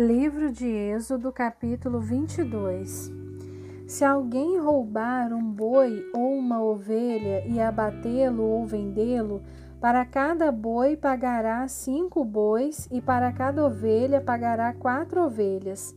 Livro de Êxodo, capítulo 22 Se alguém roubar um boi ou uma ovelha e abatê-lo ou vendê-lo, para cada boi pagará cinco bois e para cada ovelha pagará quatro ovelhas.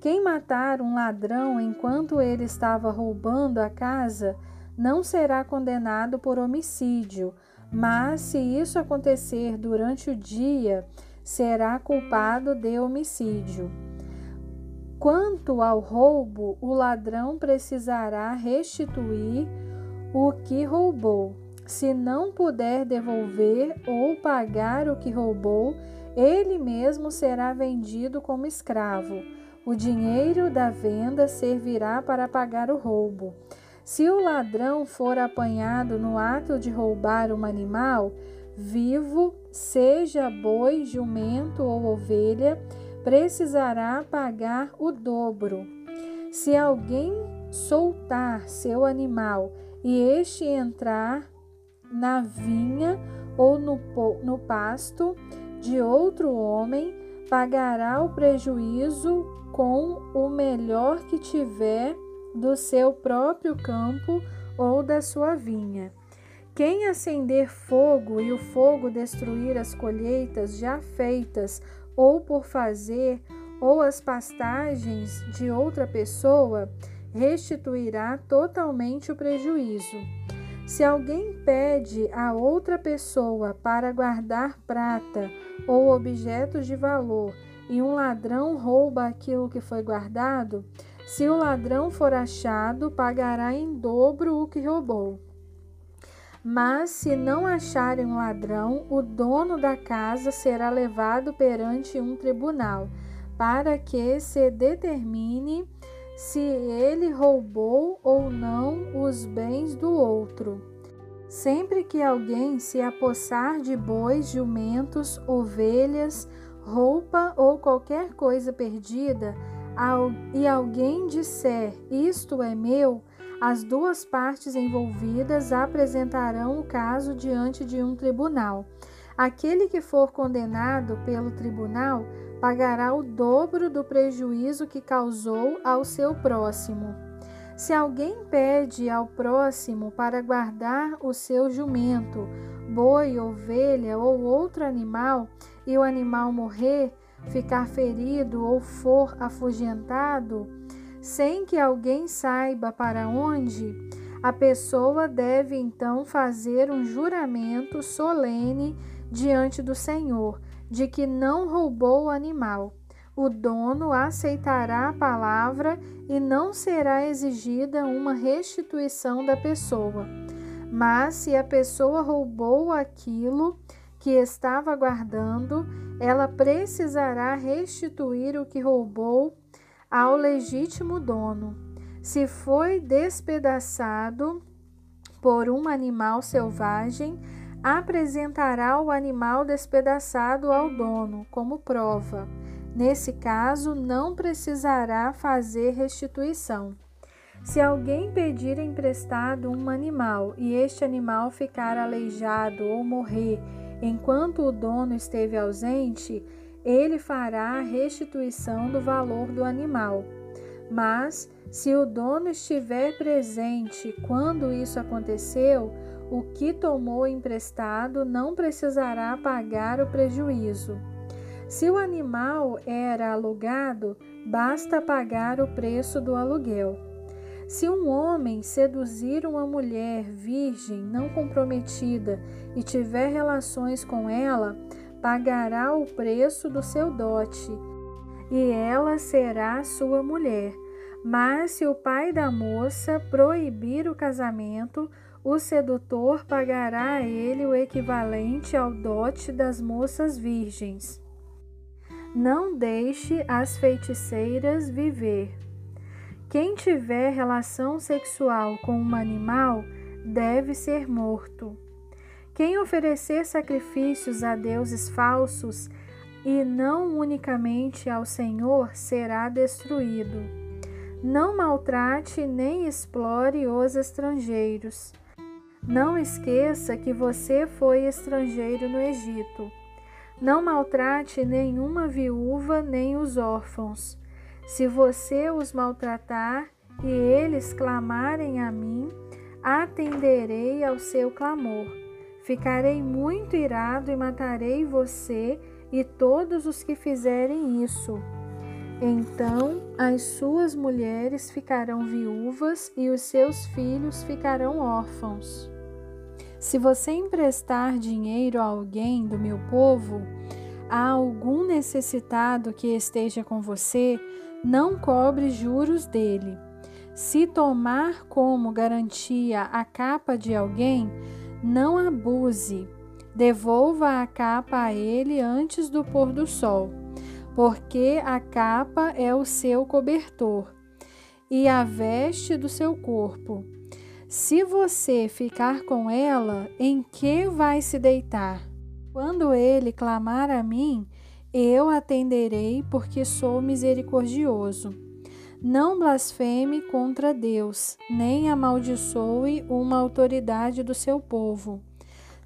Quem matar um ladrão enquanto ele estava roubando a casa, não será condenado por homicídio, mas se isso acontecer durante o dia, será culpado de homicídio. Quanto ao roubo, o ladrão precisará restituir o que roubou. Se não puder devolver ou pagar o que roubou, ele mesmo será vendido como escravo. O dinheiro da venda servirá para pagar o roubo. Se o ladrão for apanhado no ato de roubar um animal, vivo, seja boi, jumento ou ovelha, precisará pagar o dobro. Se alguém soltar seu animal e este entrar na vinha ou no, no pasto de outro homem, pagará o prejuízo com o melhor que tiver do seu próprio campo ou da sua vinha. Quem acender fogo e o fogo destruir as colheitas já feitas, ou por fazer, ou as pastagens de outra pessoa, restituirá totalmente o prejuízo. Se alguém pede a outra pessoa para guardar prata ou objetos de valor e um ladrão rouba aquilo que foi guardado, se o ladrão for achado, pagará em dobro o que roubou. Mas se não acharem um ladrão, o dono da casa será levado perante um tribunal, para que se determine se ele roubou ou não os bens do outro. Sempre que alguém se apossar de bois, jumentos, ovelhas, roupa ou qualquer coisa perdida, e alguém disser: Isto é meu, as duas partes envolvidas apresentarão o caso diante de um tribunal. Aquele que for condenado pelo tribunal pagará o dobro do prejuízo que causou ao seu próximo. Se alguém pede ao próximo para guardar o seu jumento, boi, ovelha ou outro animal, e o animal morrer, ficar ferido ou for afugentado, sem que alguém saiba para onde, a pessoa deve então fazer um juramento solene diante do Senhor de que não roubou o animal. O dono aceitará a palavra e não será exigida uma restituição da pessoa. Mas se a pessoa roubou aquilo que estava guardando, ela precisará restituir o que roubou ao legítimo dono. Se foi despedaçado por um animal selvagem, apresentará o animal despedaçado ao dono como prova. Nesse caso, não precisará fazer restituição. Se alguém pedir emprestado um animal e este animal ficar aleijado ou morrer enquanto o dono esteve ausente, ele fará a restituição do valor do animal. Mas, se o dono estiver presente quando isso aconteceu, o que tomou emprestado não precisará pagar o prejuízo. Se o animal era alugado, basta pagar o preço do aluguel. Se um homem seduzir uma mulher virgem não comprometida e tiver relações com ela, pagará o preço do seu dote, e ela será sua mulher. Mas se o pai da moça proibir o casamento, o sedutor pagará a ele o equivalente ao dote das moças virgens. Não deixe as feiticeiras viver. Quem tiver relação sexual com um animal deve ser morto. Quem oferecer sacrifícios a deuses falsos e não unicamente ao Senhor será destruído. Não maltrate nem explore os estrangeiros. Não esqueça que você foi estrangeiro no Egito. Não maltrate nenhuma viúva nem os órfãos. Se você os maltratar e eles clamarem a mim, atenderei ao seu clamor. Ficarei muito irado e matarei você e todos os que fizerem isso. Então as suas mulheres ficarão viúvas e os seus filhos ficarão órfãos. Se você emprestar dinheiro a alguém do meu povo, a algum necessitado que esteja com você, não cobre juros dele. Se tomar como garantia a capa de alguém, não abuse. Devolva a capa a ele antes do pôr do sol, porque a capa é o seu cobertor e a veste do seu corpo. Se você ficar com ela, em que vai se deitar? Quando ele clamar a mim, eu atenderei, porque sou misericordioso. Não blasfeme contra Deus, nem amaldiçoe uma autoridade do seu povo.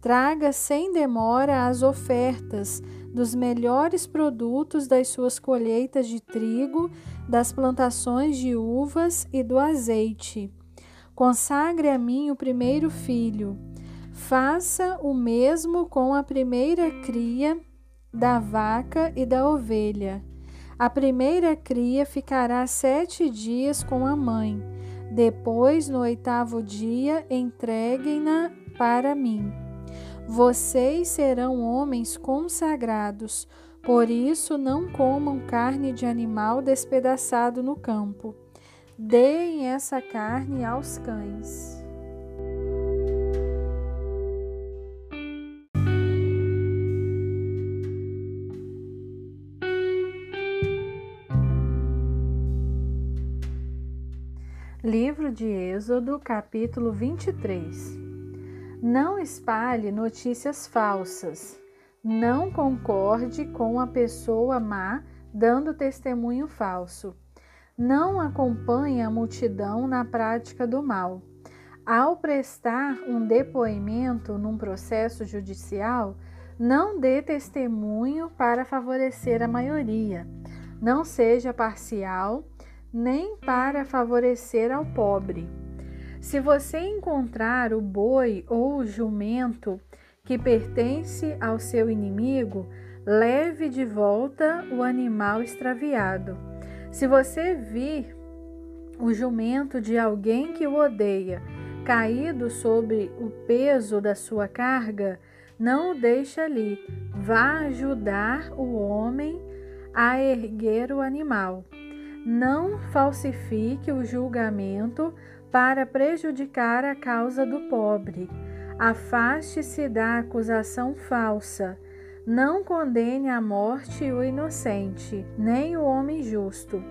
Traga sem demora as ofertas dos melhores produtos das suas colheitas de trigo, das plantações de uvas e do azeite Consagre a mim o primeiro filho. Faça o mesmo com a primeira cria da vaca e da ovelha. A primeira cria ficará sete dias com a mãe. Depois, no oitavo dia, entreguem-na para mim. Vocês serão homens consagrados, por isso não comam carne de animal despedaçado no campo. Deem essa carne aos cães. Livro de Êxodo, capítulo 23. Não espalhe notícias falsas. Não concorde com a pessoa má dando testemunho falso não acompanhe a multidão na prática do mal. Ao prestar um depoimento num processo judicial, não dê testemunho para favorecer a maioria. Não seja parcial, nem para favorecer ao pobre. Se você encontrar o boi ou o jumento que pertence ao seu inimigo, leve de volta o animal extraviado se você vir o jumento de alguém que o odeia caído sobre o peso da sua carga, não o deixe ali. Vá ajudar o homem a erguer o animal. Não falsifique o julgamento para prejudicar a causa do pobre. Afaste-se da acusação falsa. Não condene à morte o inocente, nem o homem justo.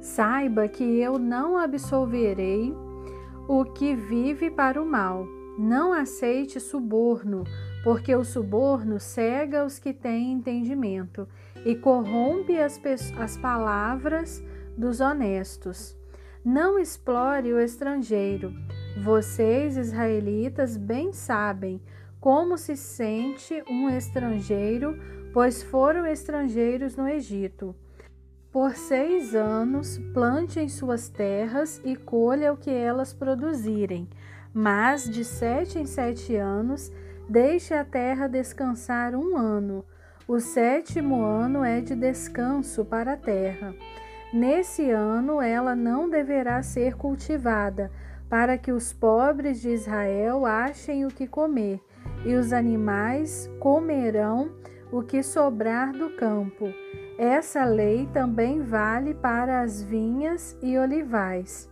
Saiba que eu não absolverei o que vive para o mal. Não aceite suborno, porque o suborno cega os que têm entendimento e corrompe as, as palavras dos honestos. Não explore o estrangeiro. Vocês, israelitas, bem sabem como se sente um estrangeiro, pois foram estrangeiros no Egito. Por seis anos, plante em suas terras e colha o que elas produzirem, mas de sete em sete anos, deixe a terra descansar um ano. O sétimo ano é de descanso para a terra. Nesse ano ela não deverá ser cultivada, para que os pobres de Israel achem o que comer e os animais comerão o que sobrar do campo. Essa lei também vale para as vinhas e olivais.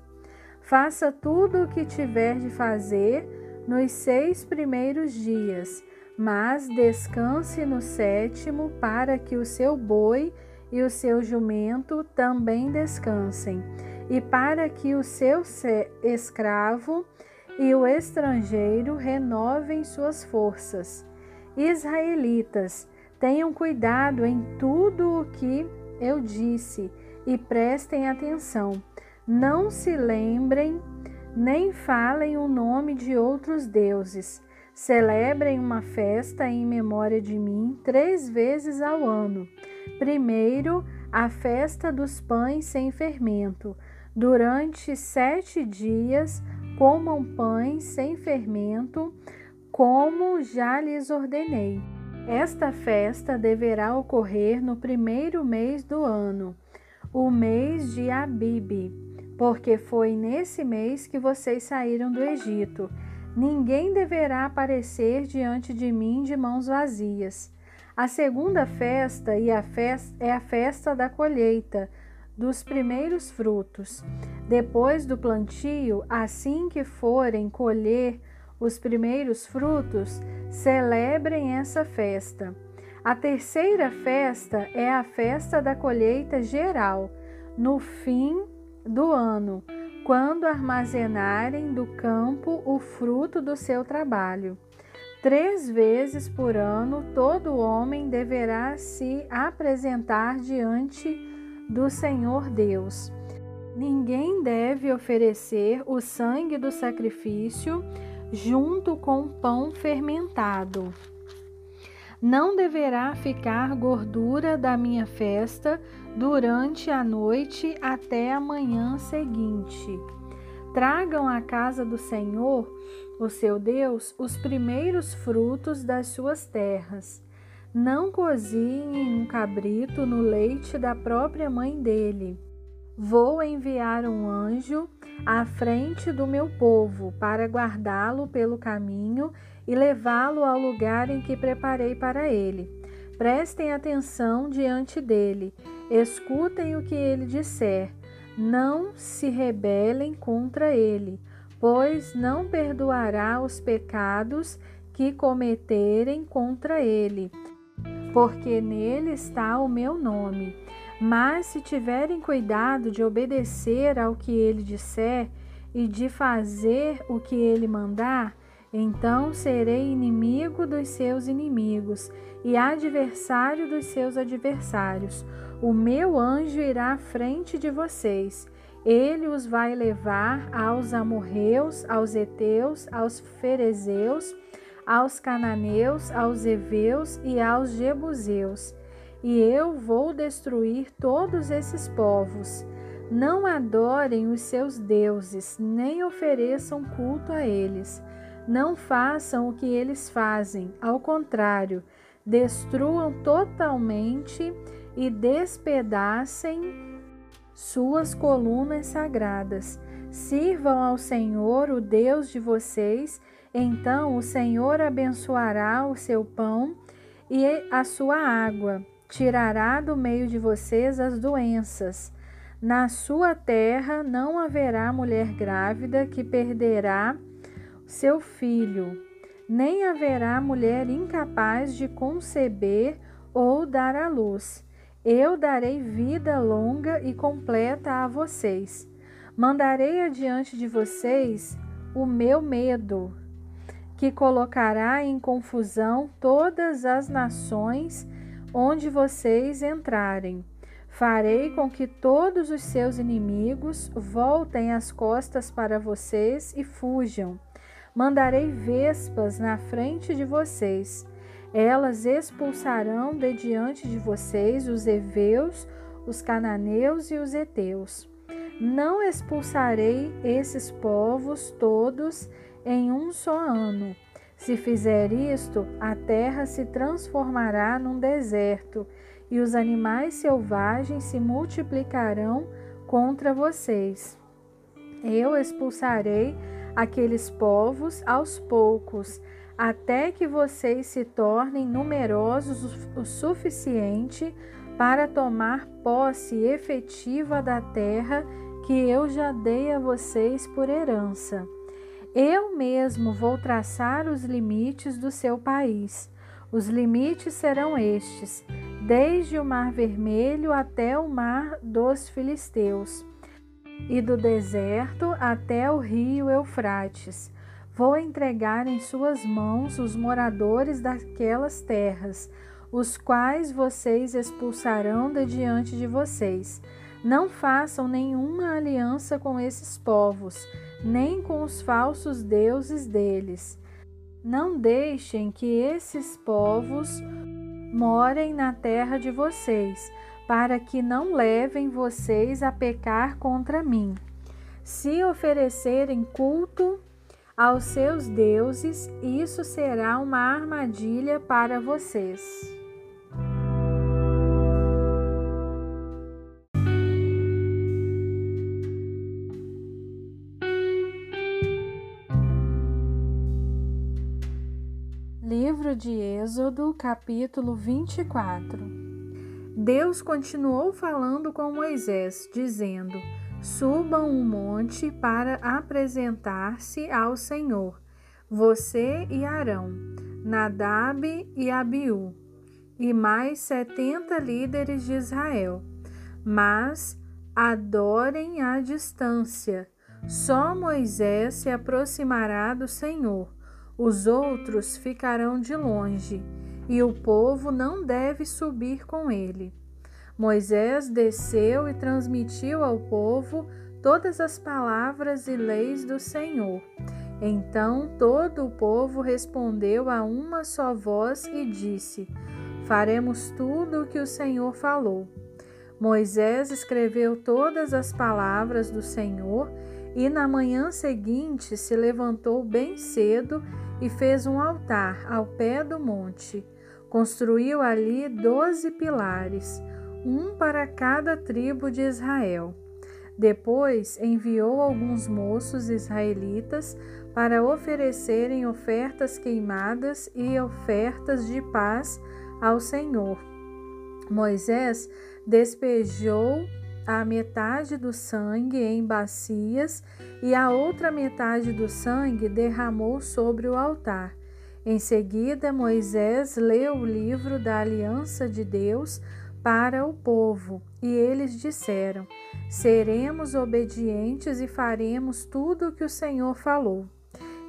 Faça tudo o que tiver de fazer nos seis primeiros dias, mas descanse no sétimo, para que o seu boi e o seu jumento também descansem, e para que o seu escravo e o estrangeiro renovem suas forças. Israelitas, tenham cuidado em tudo o que eu disse e prestem atenção. Não se lembrem nem falem o nome de outros deuses. Celebrem uma festa em memória de mim três vezes ao ano. Primeiro, a festa dos pães sem fermento. Durante sete dias, comam pães sem fermento, como já lhes ordenei. Esta festa deverá ocorrer no primeiro mês do ano, o mês de Abibe, porque foi nesse mês que vocês saíram do Egito. Ninguém deverá aparecer diante de mim de mãos vazias. A segunda festa é a festa da colheita dos primeiros frutos. Depois do plantio, assim que forem colher os primeiros frutos, celebrem essa festa. A terceira festa é a festa da colheita geral, no fim do ano quando armazenarem do campo o fruto do seu trabalho. Três vezes por ano, todo homem deverá se apresentar diante do Senhor Deus. Ninguém deve oferecer o sangue do sacrifício junto com pão fermentado. Não deverá ficar gordura da minha festa durante a noite até a manhã seguinte. Tragam à casa do Senhor, o seu Deus, os primeiros frutos das suas terras. Não cozinhem um cabrito no leite da própria mãe dele. Vou enviar um anjo à frente do meu povo para guardá-lo pelo caminho e levá-lo ao lugar em que preparei para ele. Prestem atenção diante dele, escutem o que ele disser. Não se rebelem contra ele, pois não perdoará os pecados que cometerem contra ele, porque nele está o meu nome. Mas se tiverem cuidado de obedecer ao que ele disser e de fazer o que ele mandar, então serei inimigo dos seus inimigos e adversário dos seus adversários. O meu anjo irá à frente de vocês. Ele os vai levar aos amorreus, aos heteus, aos ferezeus, aos cananeus, aos heveus e aos jebuseus. E eu vou destruir todos esses povos. Não adorem os seus deuses, nem ofereçam culto a eles não façam o que eles fazem, ao contrário, destruam totalmente e despedacem suas colunas sagradas. Sirvam ao Senhor, o Deus de vocês, então o Senhor abençoará o seu pão e a sua água, tirará do meio de vocês as doenças. Na sua terra não haverá mulher grávida que perderá seu filho, nem haverá mulher incapaz de conceber ou dar à luz. Eu darei vida longa e completa a vocês. Mandarei adiante de vocês o meu medo, que colocará em confusão todas as nações onde vocês entrarem. Farei com que todos os seus inimigos voltem as costas para vocês e fujam. Mandarei vespas na frente de vocês. Elas expulsarão de diante de vocês os heveus, os cananeus e os heteus. Não expulsarei esses povos todos em um só ano. Se fizer isto, a terra se transformará num deserto e os animais selvagens se multiplicarão contra vocês. Eu expulsarei aqueles povos aos poucos, até que vocês se tornem numerosos o suficiente para tomar posse efetiva da terra que eu já dei a vocês por herança. Eu mesmo vou traçar os limites do seu país. Os limites serão estes: desde o Mar Vermelho até o Mar dos Filisteus e do deserto até o rio Eufrates. Vou entregar em suas mãos os moradores daquelas terras, os quais vocês expulsarão de diante de vocês. Não façam nenhuma aliança com esses povos, nem com os falsos deuses deles. Não deixem que esses povos morem na terra de vocês, para que não levem vocês a pecar contra mim. Se oferecerem culto aos seus deuses, isso será uma armadilha para vocês. De Êxodo, capítulo 24. Deus continuou falando com Moisés, dizendo: Subam um monte para apresentar-se ao Senhor, você e Arão, Nadab e Abiú, e mais setenta líderes de Israel. Mas adorem à distância. Só Moisés se aproximará do Senhor os outros ficarão de longe, e o povo não deve subir com ele. Moisés desceu e transmitiu ao povo todas as palavras e leis do Senhor. Então todo o povo respondeu a uma só voz e disse: Faremos tudo o que o Senhor falou. Moisés escreveu todas as palavras do Senhor e na manhã seguinte se levantou bem cedo e fez um altar ao pé do monte. Construiu ali doze pilares, um para cada tribo de Israel. Depois enviou alguns moços israelitas para oferecerem ofertas queimadas e ofertas de paz ao Senhor. Moisés despejou a metade do sangue em bacias e a outra metade do sangue derramou sobre o altar. Em seguida, Moisés leu o livro da aliança de Deus para o povo, e eles disseram: Seremos obedientes e faremos tudo o que o Senhor falou.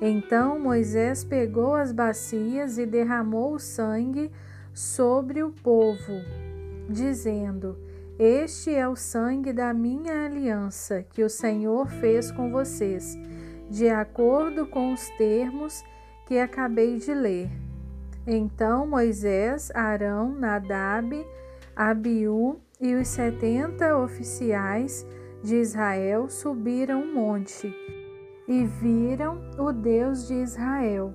Então Moisés pegou as bacias e derramou o sangue sobre o povo, dizendo: este é o sangue da minha aliança que o Senhor fez com vocês, de acordo com os termos que acabei de ler. Então Moisés, Arão, Nadab, Abiú e os setenta oficiais de Israel subiram o monte e viram o Deus de Israel,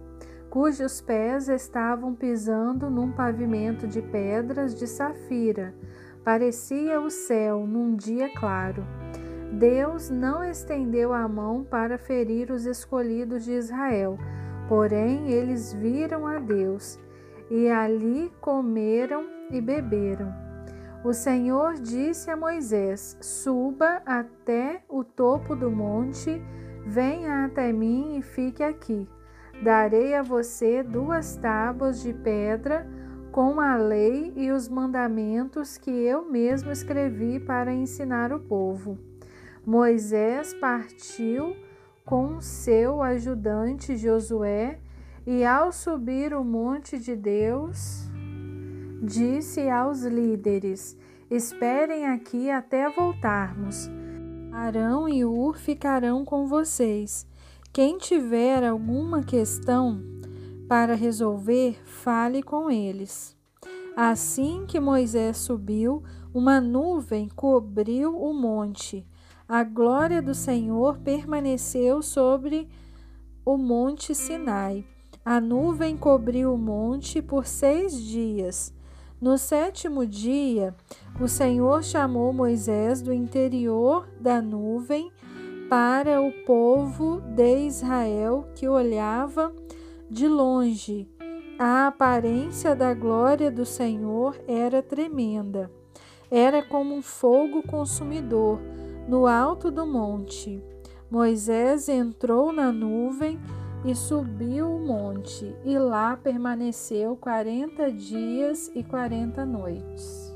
cujos pés estavam pisando num pavimento de pedras de safira Parecia o céu num dia claro. Deus não estendeu a mão para ferir os escolhidos de Israel, porém eles viram a Deus e ali comeram e beberam. O Senhor disse a Moisés: Suba até o topo do monte, venha até mim e fique aqui. Darei a você duas tábuas de pedra com a lei e os mandamentos que eu mesmo escrevi para ensinar o povo. Moisés partiu com seu ajudante Josué e, ao subir o monte de Deus, disse aos líderes: Esperem aqui até voltarmos. Arão e Ur ficarão com vocês. Quem tiver alguma questão, para resolver, fale com eles. Assim que Moisés subiu, uma nuvem cobriu o monte. A glória do Senhor permaneceu sobre o monte Sinai. A nuvem cobriu o monte por seis dias. No sétimo dia, o Senhor chamou Moisés do interior da nuvem para o povo de Israel que olhava de longe, a aparência da glória do Senhor era tremenda. Era como um fogo consumidor no alto do monte. Moisés entrou na nuvem e subiu o monte, e lá permaneceu quarenta dias e quarenta noites.